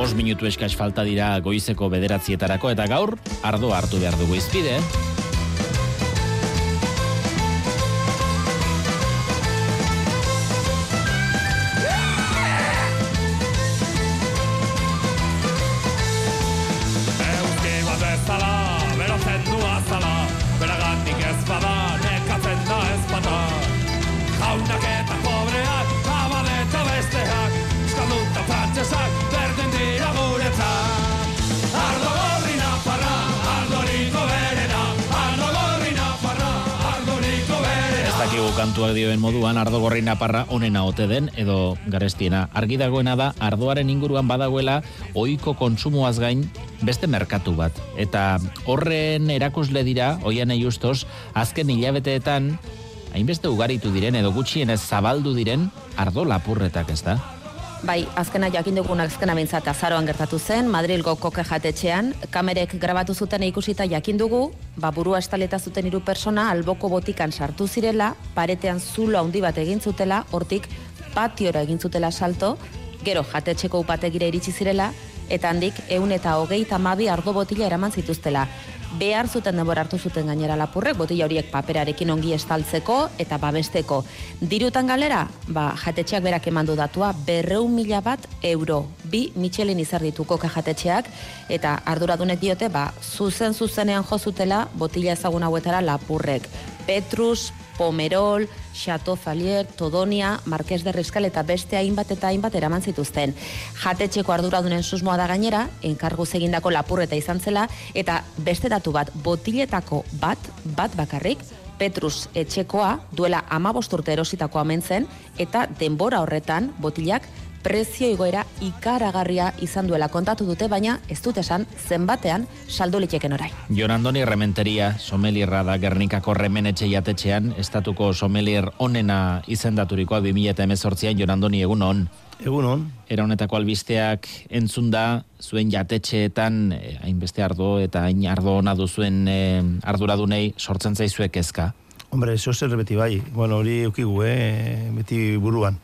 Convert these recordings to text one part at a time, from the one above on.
bos minutu eskaz falta dira goizeko bederatzietarako, eta gaur, ardo hartu behar dugu izpide. Kantuak dioen moduan, ardo gorri naparra onena ote den, edo garestiena. Argi dagoena da, ardoaren inguruan badagoela, ohiko kontsumoaz gain, beste merkatu bat. Eta horren erakusle dira, oian justos, azken hilabeteetan, hainbeste ugaritu diren, edo gutxienez zabaldu diren, ardo lapurretak ez da? Bai, azkena jakin dugun azkena bintzat azaroan gertatu zen, Madrilgo koke jatetxean, kamerek grabatu zuten ikusita jakin dugu, ba burua estaleta zuten hiru persona alboko botikan sartu zirela, paretean zulo handi bat egin zutela, hortik patiora egin zutela salto, gero jatetxeko upategira iritsi zirela, eta handik eun eta hogei tamabi ardo botila eraman zituztela. Behar zuten denbora hartu zuten gainera lapurrek, botila horiek paperarekin ongi estaltzeko eta babesteko. Dirutan galera, ba, jatetxeak berak eman du datua, berreun mila bat euro. Bi Michelin izar ditu koka jatetxeak, eta arduradunek diote, ba, zuzen zuzenean jozutela botila ezagun hauetara lapurrek. Petrus, Pomerol, Chateau Falier, Todonia, Marqués de Riscal eta beste hainbat eta hainbat eraman zituzten. Jatetxeko arduradunen susmoa da gainera, enkarguz egindako lapurreta izan zela, eta beste datu bat, botiletako bat, bat bakarrik, Petrus etxekoa duela amabost urte erositako amen eta denbora horretan botilak prezio igoera ikaragarria izan duela kontatu dute, baina ez dut esan zenbatean saldu liteken orain. Jon Andoni Rementeria, somelierra da Gernikako remenetxe jatetxean, estatuko somelier onena izendaturikoa 2018an, Jon Andoni egun on. Egun on. Era honetako albisteak entzun da, zuen jatetxeetan, eh, hainbeste ardo eta hain ardo ona duzuen eh, arduradunei sortzen zaizue kezka. Hombre, eso zer beti bai. Bueno, hori eukigu, eh, beti buruan.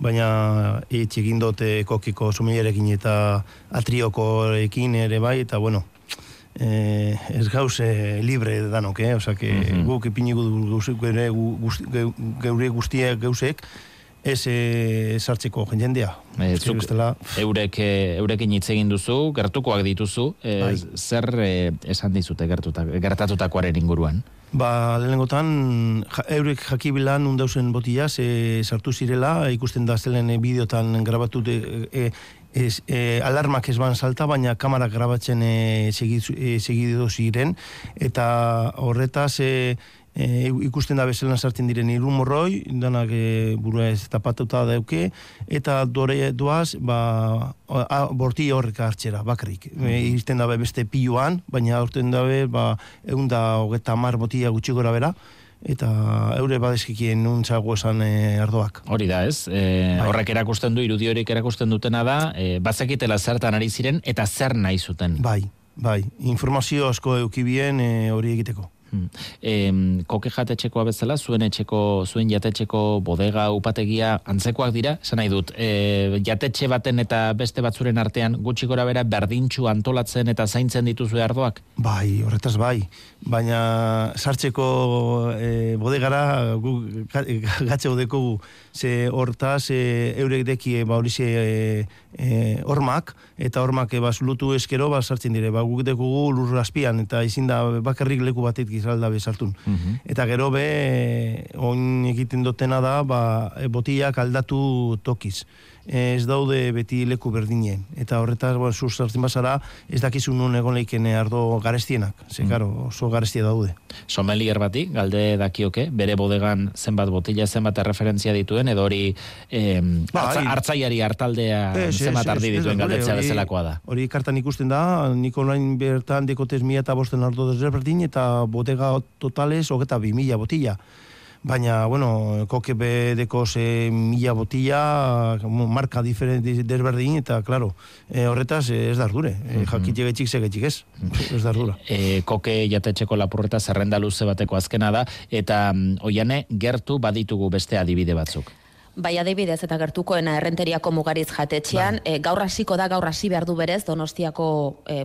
Baina hitz egin dote kokiko sumilerekin eta atriokorekin ere bai, eta bueno, eh, ez gauze libre danok, eh? Osa, que Mhm. guk ipinigu geure, guzti, geure guztiak gauzek, ez eh, sartzeko jendea. Uste zuk bestela, eurek, eh, eurekin hitz egin duzu, gertukoak dituzu, Bai. zer eh, esan dizute gertuta, gertatutakoaren inguruan? Ba, lehenengotan, ja, eurek jakibilan undauzen botila, ze sartu zirela, ikusten da zelen e, bideotan grabatu de, e, ez, e, alarmak ez ban salta, baina kamarak grabatzen e, segidu, e, segidu ziren, eta horretaz e, e, ikusten da bezelan sartzen diren irumorroi, danak e, burua ez tapatuta dauke, eta dore doaz, ba, a, borti horrek hartzera, bakarrik. E, irten dabe beste piluan, baina aurten dabe, ba, egun da hogeta mar botila gutxi gora bera, eta eure badeskikien nuntzago esan e, ardoak. Hori da, ez? E, Bai. horrek erakusten du, irudi horiek erakusten dutena da, e, bazekitela zertan ari ziren, eta zer nahi zuten. Bai, bai, informazio asko eukibien e, hori egiteko. Hmm. E, koke jatetxekoa bezala, zuen etxeko, zuen jatetxeko bodega upategia antzekoak dira, esan nahi dut, e, jatetxe baten eta beste batzuren artean gutxi gora bera berdintxu antolatzen eta zaintzen dituzu ardoak? Bai, horretaz bai, baina sartzeko e, bodegara gu ga- gatze odeko gu, ze hortaz e, eurek deki ba hori ze e, e, hormak, eta hormak e, ba, zulutu eskero ba sartzen dire, ba guk dekugu lur azpian, eta ezin da bakarrik leku batetik izalda bezartun. Eta gero be, oin egiten dutena da, ba, e, botiak aldatu tokiz. Ez daude beti leku berdinen. Eta horretaz, bueno, zu sartzen bazara, ez dakizu nun egon leiken ardo garestienak. Ze, karo, oso garestia daude. Somelier bati, galde dakioke, bere bodegan zenbat botila, zenbat referentzia dituen, edo hori eh, Bai. hartza, hartzaiari hartaldea ez, zenbat ez, ardi ez dituen galdetzea bezalakoa da. Hori kartan ikusten da, nik online bertan dekotez mila eta bosten ardo desberdin, eta botega totales hogeta bi mila botila. Baina, bueno, koke bedeko ze mila botila, marka diferente desberdin, eta, claro, eh, horretaz eh, ez da ardure. Eh, jakit jegetxik segetxik ez. Ez da ardura. E, koke jatetxeko lapurreta zerrenda luze bateko azkena da, eta mm, oiane gertu baditugu beste adibide batzuk. Bai, adibidez eta gertukoena errenteriako mugariz jatetxean, Bai. e, gaur hasiko da, gaur hasi behar du berez, donostiako e,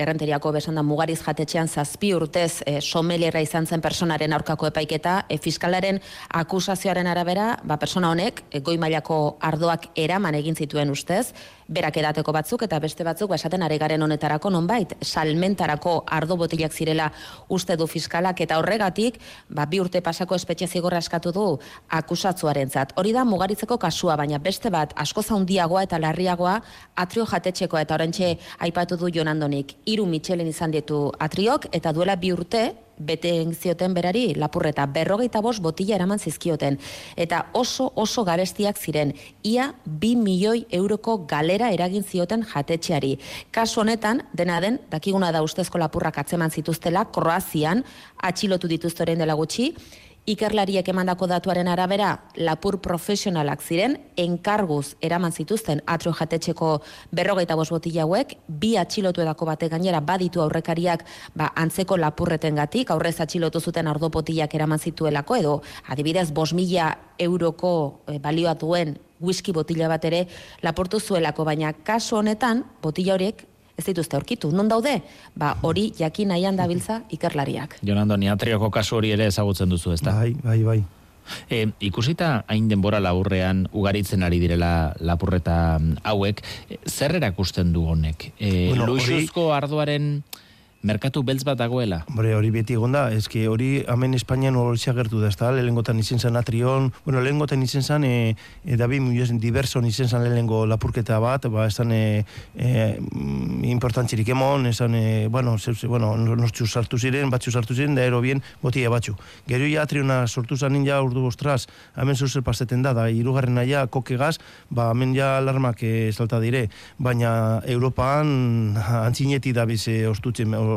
errenteriako besan da mugariz jatetxean zazpi urtez e, somelierra izan zen personaren aurkako epaiketa, e, fiskalaren akusazioaren arabera, ba, persona honek, e, goi mailako ardoak eraman egin zituen ustez, berak edateko batzuk eta beste batzuk, ba, esaten ari garen honetarako nonbait, salmentarako ardo botilak zirela uste du fiskalak eta horregatik, ba, bi urte pasako espetxe zigorra eskatu du akusatzuarentzat. Hori da mugaritzeko kasua, baina beste bat asko zaundiagoa eta larriagoa atrio jatetxeko eta orentxe aipatu du Jonandonik. Hiru Michelin izan ditu atriok eta duela bi urte bete egin zioten berari lapurreta berrogeita bost botila eraman zizkioten. Eta oso oso garestiak ziren, ia bi milioi euroko galera eragin zioten jatetxeari. Kasu honetan, dena den, dakiguna da ustezko lapurrak atzeman zituztela, Kroazian, atxilotu dituzte orain dela gutxi, Ikerlariek emandako datuaren arabera, lapur profesionalak ziren, enkarguz eraman zituzten atrio jatetxeko berrogeita bost botila hauek, bi atxilotu edako batek gainera baditu aurrekariak ba, antzeko lapurreten gatik, aurrez atxilotu zuten ardo botilak eraman zituelako, edo adibidez, bos mila euroko e, balioa duen whisky botila bat ere lapurtu zuelako, baina kasu honetan, botila horiek ez dituzte aurkitu. Non daude? Ba, hori jakin nahian dabiltza ikerlariak. Jonando, ni atrioko kasu hori ere ezagutzen duzu, ezta? Bai, bai, bai. E, ikusita hain denbora laburrean ugaritzen ari direla lapurreta mm, hauek, e, zer erakusten du honek? E, Bueno, luixuzko ardoaren merkatu beltz bat dagoela? Hombre, hori beti egon da, eske hori hemen Espainian hori gertu da, ez da, lehengotan izen zen atrion, bueno, lehengotan izen zen, e, e, David Muñoz diverson izen zen lehengo lapurketa bat, ba, esan e, e, mm, importantzirik emon, esan, e, bueno, ze, bueno, nostru sartu ziren, batzu sartu ziren, da ero bien, botila batzu. Gero ja atriona sortu zanin ja urdu ostras, hemen zeu zer paseten da, da, irugarren ja kokegaz, ba, hemen ja alarmak e, salta dire, baina Europan antzineti da bize ostutzen, o,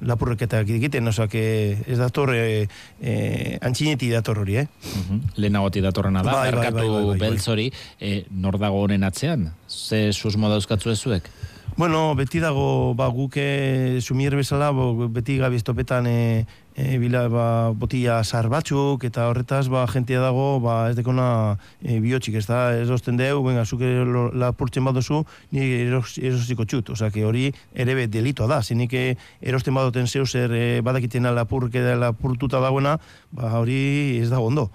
lapurreketak egiten, que ez dator e, e, antzineti dator hori, eh? Mhm. Lehenagoti datorrena da, Bai, bai, merkatu bai, bai, bai, bai. beltz hori, e, nor dago honen atzean? Ze susmo dauzkatzu ezuek? Bueno, beti dago, ba, guke sumier bezala, bo, beti gabi estopetan e, e, bila, ba, botila zar batzuk, eta horretaz, ba, jentia dago, ba, ez dekona e, bihotxik, ez da, ez osten deu, venga, zuke lo- lapurtzen badozu, ni eros, erosiko txut, osea, que hori ere be delitoa da, zinik e, erosten badoten zeu zer e, badakitena lapurke da lapurtuta dagoena, ba, hori ez dago ondo.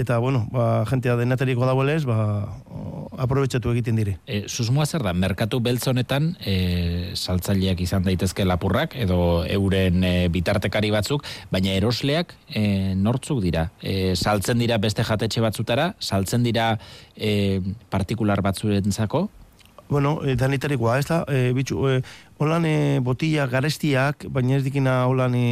Eta, bueno, ba, jentea denatariko dagoelez, ba, o, aprobetxatu egiten dire. E, susmoa zer da, merkatu beltz honetan e, saltzaileak izan daitezke lapurrak edo euren e, bitartekari batzuk, baina erosleak e, nortzuk dira. E, saltzen dira beste jatetxe batzutara, saltzen dira e, partikular batzurentzako, Bueno, danitarikoa, ez da, e, bitxu, e, holan e, botilla garestiak, baina ez dikina holan e,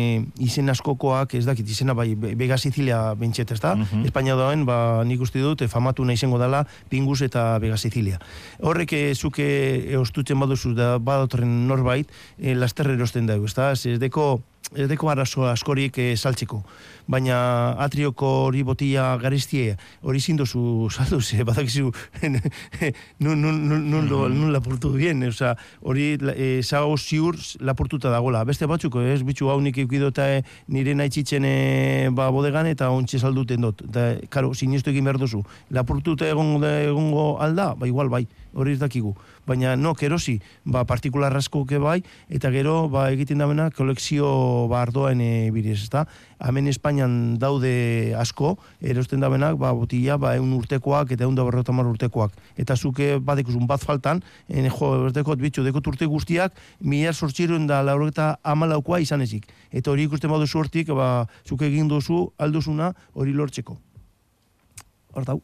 izen askokoak, ez dakit izena bai, Vega Sicilia bentset, ez da? Mhm. Espainia dauen, ba, nik uste dut, e, famatu nahi izango dela, Pingus eta Vega Sicilia. Horrek, e, zuke e, ostutzen baduzu da badotorren norbait, e, lasterre erosten dago, ez da? Ez deko, ez deko arazo askorik e, saltzeko. Baina atrioko hori botilla garestie, hori zindozu saldu, ze badakizu nun, nun, nun, nun, lo- nun lapurtu bien, oza, hori e, zago ziur lapurtuta dagola. Beste batzuk, ez, bitxu hau nik eukidota e, nire nahi e, ba, bodegan eta ontsi salduten dut. Da, karo, sinistu egin behar duzu. Lapurtuta egongo, egongo alda, ba igual bai, hori ez dakigu. Baina, no, kerosi, ba, partikular asko bai, eta gero, ba, egiten dabena, kolekzio ba, ardoen e, bidez, ezta? Hemen Espainian daude asko, erosten dabenak, ba, botila, ba, eun urtekoak eta eun da berrota hamar urtekoak. Eta zuke badekuzun bat faltan, en, jo, dekot bitxu, dekot urte guztiak, mila sortxiron da laureta amalaukoa izan ezik. Eta hori ikusten baduzu hortik, ba, zuke egin duzu, alduzuna, hori lortzeko. Hor dau.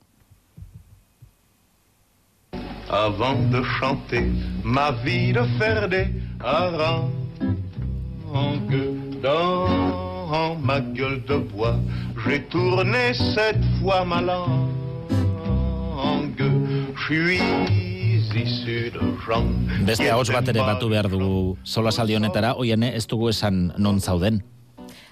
Avant de chanter ma vie de faire des harangues dans ma gueule de bois. J'ai tourné cette fois ma langue. Je suis issu de gens. beste ahots bat ere batu behar dugu solasaldi honetara, oiene ez dugu esan non zauden.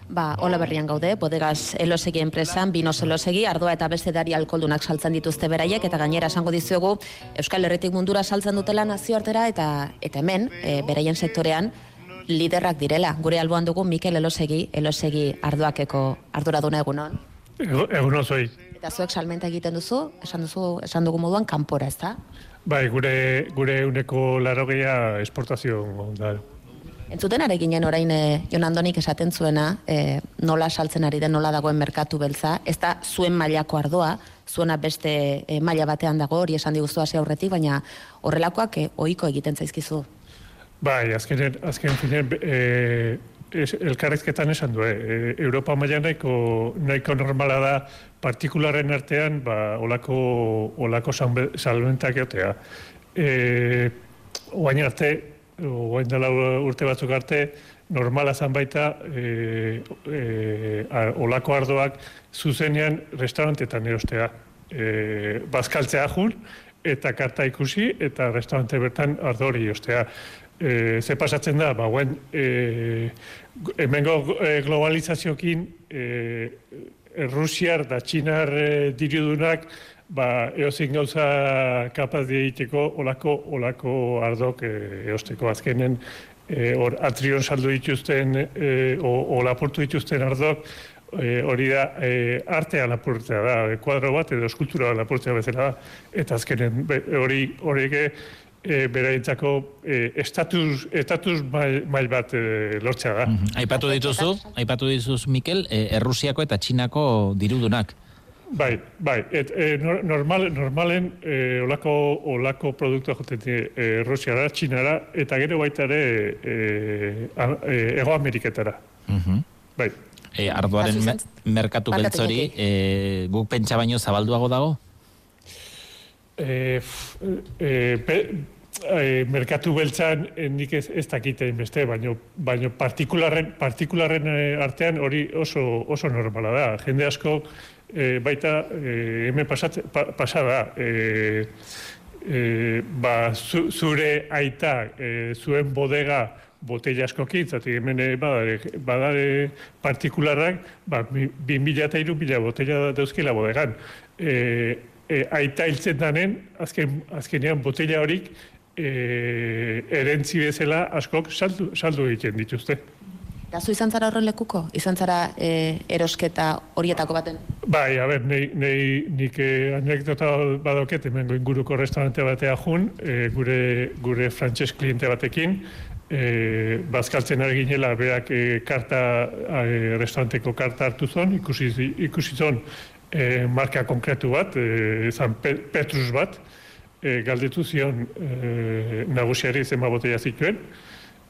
Ba, hola berrian gaude, bodegas elosegi enpresan, binos elosegi, ardoa eta beste dari alkoldunak saltzen dituzte beraiek, eta gainera esango dizuegu Euskal Herritik mundura saltzen dutela nazioartera, eta eta hemen, e, beraien sektorean, liderrak direla. Gure alboan dugu Mikel Elosegi, Elosegi ardoakeko arduraduna egunon. Ego- Egun ozoi. Eta zuek salmenta egiten duzu, esan duzu, esan dugu moduan kanpora, ez da? Bai, gure, gure uneko larogeia esportazio da. Entzuten are ginen orain e, Jon Andonik esaten zuena, e, nola saltzen ari den, nola dagoen merkatu beltza, ez da zuen mailako ardoa, zuena beste e, maila batean dago, hori esan diguzu hasi aurretik, baina horrelakoak e, ohiko egiten zaizkizu. Bai, azkenen, azken finen, e, es, elkarrezketan esan du, e, Europa mailan nahiko, nahiko normala da partikularen artean, ba, olako, olako salmentak egotea. E, oain arte, oain dela urte batzuk arte, normala zan baita e, e, a- olako ardoak zuzenean restaurantetan erostea. E, bazkaltzea jun, eta karta ikusi, eta restaurante bertan ardo hori ostea. E, ze pasatzen da, ba, guen, e, hemengo e, globalizaziokin e, Rusiar da Txinar e, diridunak ba, eozin gauza kapaz de egiteko olako, olako ardok e, eosteko azkenen e, hor atrion saldu dituzten e, o, o lapurtu dituzten ardok e, hori da e, artea lapurtzea da, e, kuadro bat edo eskultura lapurtzea bezala da, eta azkenen be- hori horiek e, beraientzako e, estatus, estatus mail, mail bat e, lortzea da. Aipatu dituzu, aipatu dituzu Mikel, e, Errusiako eta Txinako dirudunak. Bai, bai, et, e, nor- normal, normalen e, olako, olako produktua joten die e, Rusiara, Txinara, eta gero baita ere e, e, Ego Ameriketara. Mhm. Bai, E, ardoaren Kasu me- merkatu beltzori, Iñaki. e, guk pentsa baino zabalduago dago? e, f- e, pe, e, merkatu beltzan nik ez, ez dakitein beste, baino, baino partikularren, partikularren artean hori oso, oso normala da. Jende asko e, baita e, hemen pasat, pa, pasada e, e, ba, zu, zure aita e, zuen bodega botella askokin, zati hemen badare, badare partikularrak, ba, bi mila eta hiru mila botella dauzkila bodegan. E, e, aita hiltzen danen, azken, azkenean botella horik e, erentzi bezala askok saldu, saldu egiten dituzte. Eta zu izan zara horren lekuko? Izan zara e, erosketa horietako baten? Bai, a ber, nei, nei, nik eh, anekdota badoket, hemengo inguruko restaurante batea jun, eh, gure, gure frantses kliente batekin, eh, bazkaltzen ari ginela, berak eh, karta, eh, restauranteko karta hartu zon, ikusi, ikusi zon eh, marka konkretu bat, eh, zan Pe- Petrus bat, eh, galdetu zion eh, nagusiari zenba botella zituen,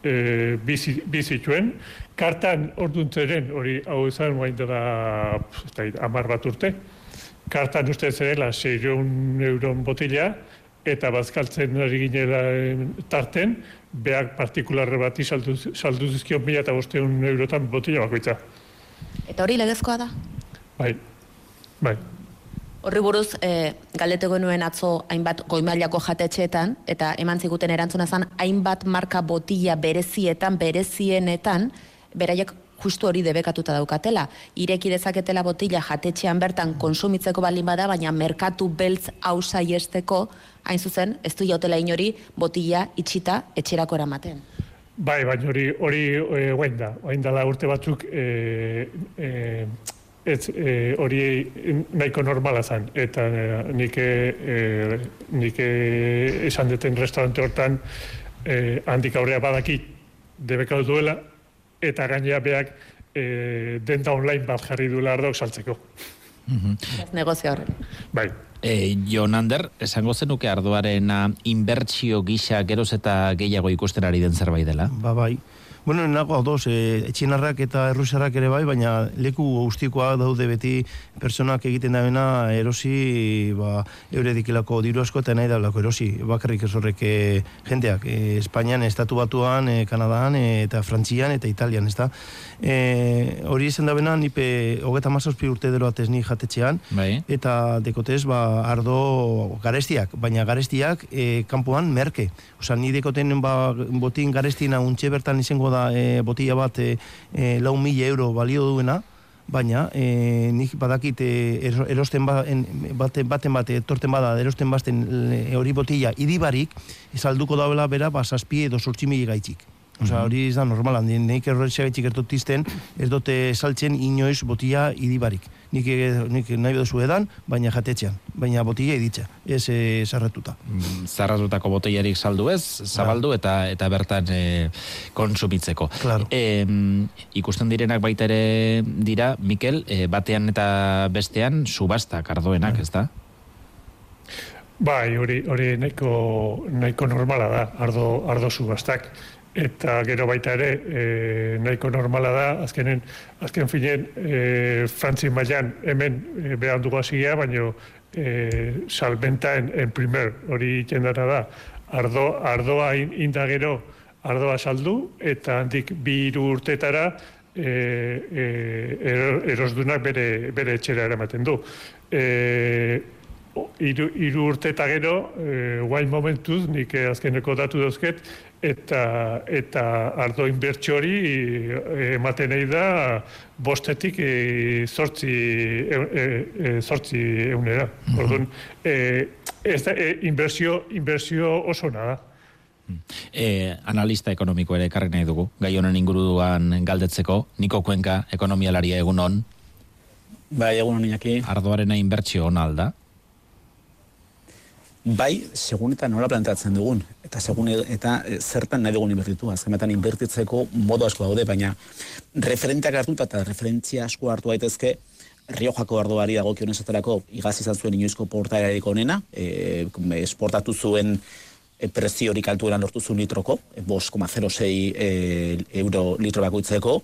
e, bizi, bizituen. Kartan orduntzeren, hori hau izan guain dela hamar bat urte, kartan uste zerela 600 euron botila, eta bazkaltzen ari ginela tarten, behar partikularre bati saldu, saldu zizkion mila eta bosteun eurotan botila bakoitza. Eta hori legezkoa da? Bai, bai. Horri buruz, e, galdeteko nuen atzo hainbat goimailako jatetxeetan, eta eman ziguten erantzuna zen, hainbat marka botila berezietan, berezienetan, beraiek justu hori debekatuta daukatela. Ireki dezaketela botila jatetxean bertan konsumitzeko baldin bada, baina merkatu beltz hau saiesteko, hain zuzen, ez du jautela inori botila itxita etxerako eramaten. Bai, baina hori hori e, oain da. Oain dela urte batzuk e, e, ez e, hori nahiko normala zen. Eta nik, e, nik esan deten restaurante hortan e, handik aurrea badakit debekau duela eta gainea beak e, denda online bat jarri duela ardok saltzeko. Ez negozio horren. Bai, E, Jon Ander, esango zenuke ardoaren inbertsio gisa geroz eta gehiago ikusten ari den zerbait dela? Ba, bai. Bueno, nago adoz, e, etxinarrak eta errusarrak ere bai, baina leku guztikoa daude beti personak egiten dabena erosi ba, eure dikilako diru asko eta nahi daulako erosi. Bakarrik ez horrek e, jendeak. E, Espainian, Estatu Batuan, e, Kanadaan, e, eta Frantzian eta Italian, ez da? E, hori izan dabena, nipe hogeta mazazpi urte dero atez ni jatetxean, Bai. eta dekotez ba, ardo garestiak, baina garestiak e, kanpoan merke. Osa, ni dekoten ba, botin garestina untxe bertan izango da e, botila bat e, e, lau mila euro balio duena, baina e, nik badakit e, ero- erosten ba, en, baten, baten bate, etorten bada, erosten bazten e, hori botila idibarik, salduko dauela bera, ba, zazpi edo sortzi mila gaitxik. Osa, hori ez da normal, handi, nik errotxeagaitik ertot izten, ez dute saltzen inoiz botia idibarik. Nik, eh, nik nahi duzu edan, baina jatetxean, baina botila iditza, ez e, sarratuta. Mm, Zarratutako boteiarik saldu ez, zabaldu eta eta bertan e, konsumitzeko. Claro. E, ikusten direnak baita ere dira, Mikel, e, batean eta bestean subastak ardoenak, ez da? Bai, hori hori nahiko nahiko normala da, ardo ardo subastak eta gero baita ere e, nahiko normala da azkenen azken finen e, Frantzi mailan hemen e, behar dugu hasia baino e, salbenta en, en primer hori jendara da ardo ardoa in, inda gero ardoa saldu eta handik bi hiru urtetara e, e, ero- erosdunak bere, bere etxera eramaten du. E, hiru hiru urte eta gero, e, guain momentuz, nik eh, azkeneko datu dauzket, eta, eta ardo inbertsio hori eh, ematen nahi da bostetik e, zortzi, e, e, zortzi eunera. Orduan, e, ez da, e, inbertsio, inbertsio oso da. E, analista ekonomiko ere ekarri nahi dugu, gai honen inguruan galdetzeko, Niko Kuenka, ekonomialaria egun on, Bai, egun honi aquí. ardoarena inbertsio ona alda, Bai, segun eta nola planteatzen dugun. Eta segun eta e, zertan nahi dugun inbertitu. Azkenetan inbertitzeko modu asko daude, baina referenteak hartuta eta referentzia asko hartu daitezke Riojako ardoari dagokion esaterako igaz izan zuen inoizko portaerarik onena, e, esportatu zuen e, prezio horik altuena lortu zuen litroko, e, 5,06 e, euro litro bakoitzeko,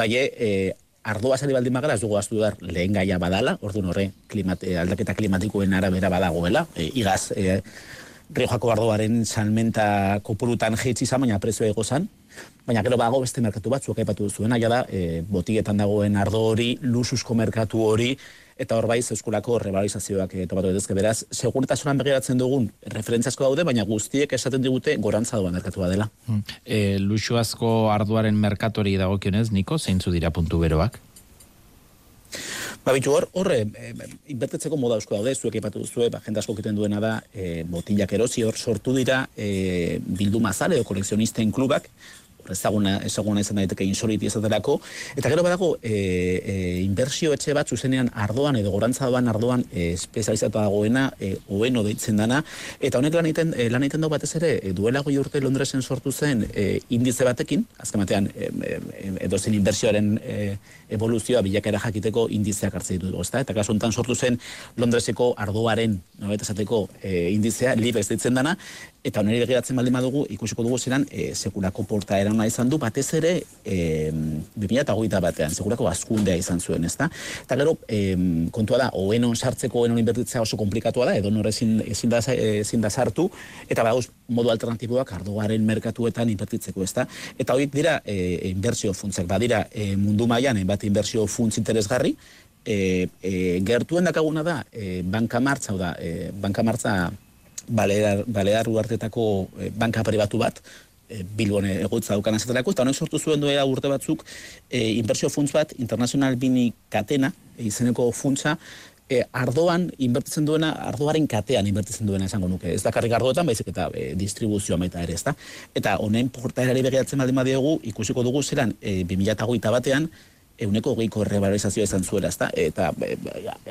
bai, e, ardoa sari baldin magara, ez dugu aztu behar. Lehen gaia badala, orduan horre klimat, e, aldaketa klimatikoen arabera badagoela, e, igaz, e, Riojako ardoaren salmenta kopurutan jeitsi izan, baina prezioa ego zan, baina gero bago beste merkatu batzuk aipatu duzuena, ja da, e, botietan dagoen ardo hori, lususko merkatu hori, eta hor bai zeuskulako revalorizazioak e, topatu daitezke beraz, segurtasunan begiratzen dugun referentziazko daude, baina guztiek esaten digute gorantza doa merkatua dela. e, luxuazko arduaren merkatori dagokionez, Niko, zeintzu dira puntu beroak? Ba, bitu hor, horre, e, inbertetzeko moda eusko daude, zuek ipatu duzue, ba, jende asko egiten duena da, e, botillak erosi hor sortu dira, e, bildu mazale o kolekzionisten klubak, ezaguna, ezaguna izan daiteke insoliti ezaterako, eta gero badago, e, e, inbertsio etxe bat zuzenean ardoan edo gorantza doan ardoan e, espezializatu dagoena, e, oeno deitzen dana, eta honek lan egiten, lan egiten du batez ere, e, duela goi urte Londresen sortu zen e, indize batekin, azken batean, e, e, inbertsioaren e, evoluzioa bilakera jakiteko indizeak hartzen ditu, ezta? Eta kasu honetan sortu zen Londreseko ardoaren, nobait esateko, e, indizea, libez deitzen dana, eta honeri begiratzen baldin badugu, ikusiko dugu zeran, e, sekulako portaera ona izan du, batez ere, e, 2008 batean, sekulako azkundea izan zuen, ezta? Eta gero, e, kontua da, oenon sartzeko, oenon inbertitzea oso komplikatua da, edo nor ezin, ezin, da, ezin da sartu, eta badauz modu alternatiboak ardoaren merkatuetan inbertitzeko, ezta? Eta horiek dira e, inbertsio funtzak, badira e, mundu mailan bat inbertsio funtz interesgarri, e, e, gertuen dakaguna da, e, banka martza, da, e, banka martza balear, balear uartetako e, banka pribatu bat, e, Bilbon egotza daukan azaterako, eta honek sortu zuen duela urte batzuk e, inbertsio funts bat, International Bini Katena, e, izeneko funtsa, e, ardoan inbertitzen duena, ardoaren katean inbertitzen duena esango nuke. Ez dakarrik ardoetan, baizik eta e, distribuzioa baita ere, ezta? Eta honen portaerari begiratzen baldin badiegu, ikusiko dugu zelan e, 2008 batean, euneko hogeiko revalorizazioa izan zuela, ezta? Eta e,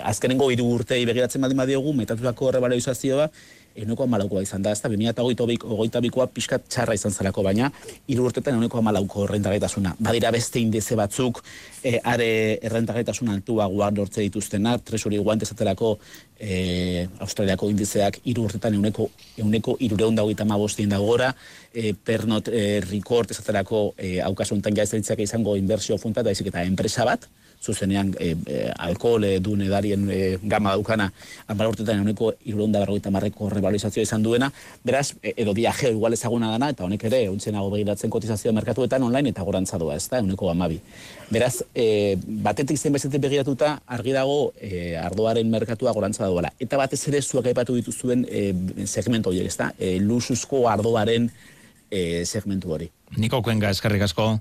azkenengo hiru urtei begiratzen baldin badiogu, metatutako revalorizazioa euneko amalaukoa izan da, ezta? 2008 bikoa pixkat txarra izan zelako, baina hiru urtetan euneko amalauko errentagaitasuna. Badira beste indize batzuk, e, are errentagaitasun altuagoa lortze dituztenak, tresuri guante esaterako e, Australiako indizeak hiru urtetan euneko, euneko irureun dagoita mabostien dago gora, e, pernot e, record esaterako e, haukasuntan jaizelitzak izango inbertsio funta, da izik eta enpresa bat, zuzenean e, e, alkohol e, duen edarien e, gama daukana amara urtetan euneko irurunda berrogeita marreko revalorizazioa izan duena, beraz, e, edo viajeo igual ezaguna dana, eta honek ere, untzenago begiratzen kotizazioa merkatuetan online eta gorantza doa, ez da, euneko amabi. Beraz, e, batetik zen bezetik begiratuta, argi dago e, ardoaren merkatua gorantza doala. Eta batez ere zuak aipatu dituzuen e, segmentu horiek, ez da, e, lusuzko ardoaren e, segmentu hori. Niko Kuenka, eskerrik asko.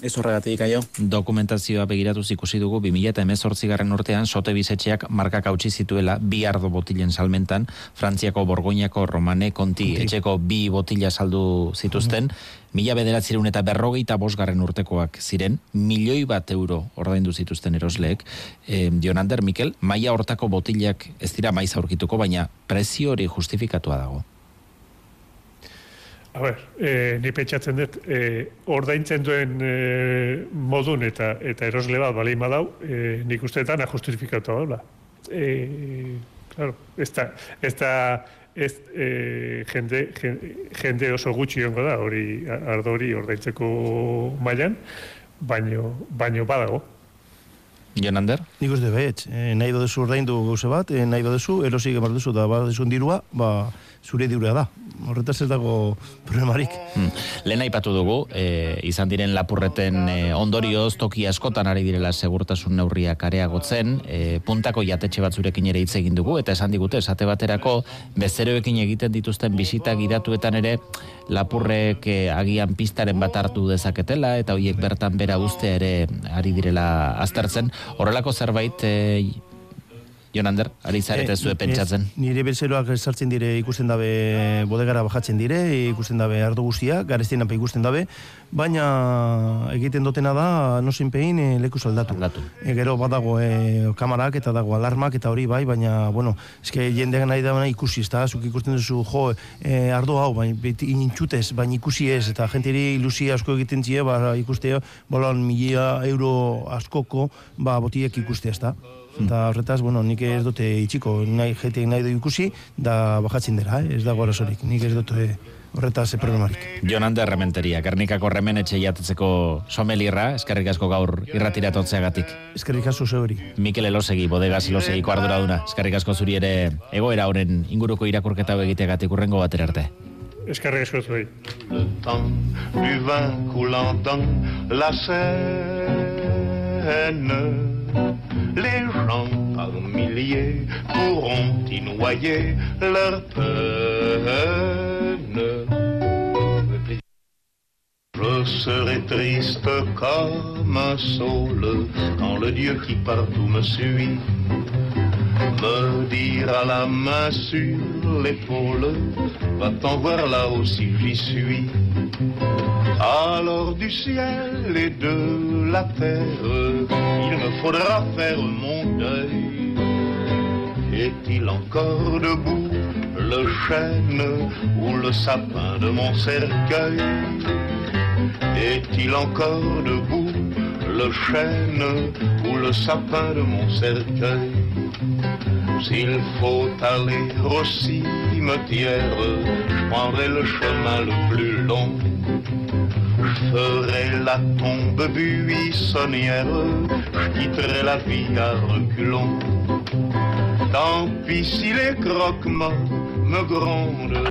Ez horregatik, aio. Dokumentazioa begiratuz ikusi dugu 2000 eta emezortzi garren urtean sote bizetxeak markak hautsi zituela bi ardo botilen salmentan, Frantziako Borgoñako Romane konti etxeko bi botila saldu zituzten, mila bederatzireun eta berrogeita bosgarren urtekoak ziren, milioi bat euro ordaindu zituzten erosleek. E, Jonander, Mikel, maila hortako botilak ez dira maiz aurkituko, baina prezio hori justifikatua dago. A ber, e, ni pentsatzen dut, e, ordaintzen duen e, modun eta eta erosle bat balein badau, e, nik usteetan ajustifikatu daula. E, claro, ez da, ez da, ez, e, jende, jende, oso gutxi ongo da, hori, ardo hori ordaintzeko mailan, baino, baino badago. Jonander? Nik uste behitz, e, nahi baduzu ordaindu gauze bat, e, nahi baduzu, erosik emar duzu, da baduzu dirua, ba, zure dirua da. Horretaz ez dago problemarik. Hmm. Lehen aipatu dugu, e, izan diren lapurreten e, ondorioz toki askotan ari direla segurtasun neurriak areagotzen, e, puntako jatetxe batzurekin ere hitz egin dugu, eta esan digute, esate baterako, bezeroekin egiten dituzten bisita gidatuetan ere, lapurrek e, agian pistaren bat hartu dezaketela, eta hoiek bertan bera uste ere ari direla aztertzen. Horrelako zerbait, e, Jonander, ari zarete Eh, zue pentsatzen. ez, nire bezeroak sartzen dire ikusten dabe bodegara bajatzen dire, ikusten dabe ardo guztia, garestien anpe ikusten dabe, baina egiten dotena da, no zinpein, e, leku aldatu. Aldatu. E, gero badago e, kamarak eta dago alarmak eta hori bai, baina, bueno, eske jendeak nahi da ikusi, ez da, zuk ikusten duzu, jo, e, ardo hau, baina beti inintxutez, baina ikusi ez, eta jenteri ilusia asko egiten zie, ba, ikustea, bolan milia euro askoko, ba, botiek ikustea, ez. Eta horretaz, bueno, nik ez dute itxiko, nahi jeteak nahi du ikusi, da bajatzen dira, eh? ez dago arazorik. Nik ez dute horretaz eh, problemarik. Jonander Rementeria, Gernikako remenetxe jatetzeko somelirra, eskerrik asko gaur irratiratotzeagatik. Eskerrik asko ze hori. Mikel Elosegi, bodegas Elosegiko arduraduna. Eskerrik asko zuri ere egoera honen inguruko irakurketa egiteagatik urrengo batera arte. Eskarrik asko zuei. Le temps du vin coulant dans la Seine. Les gens par milliers pourront y noyer leur peine. Je serai triste comme un saule quand le Dieu qui partout me suit me dira la main sur l'épaule, va-t'en voir là aussi j'y suis. Alors du ciel et de la terre, il me faudra faire mon deuil. Est-il encore debout le chêne ou le sapin de mon cercueil? Est-il encore debout le chêne ou le sapin de mon cercueil? S'il faut aller au cimetière, je prendrai le chemin le plus long. Je ferai la tombe buissonnière, je quitterai la vie à reculons. Tant pis si les croquements me grondent,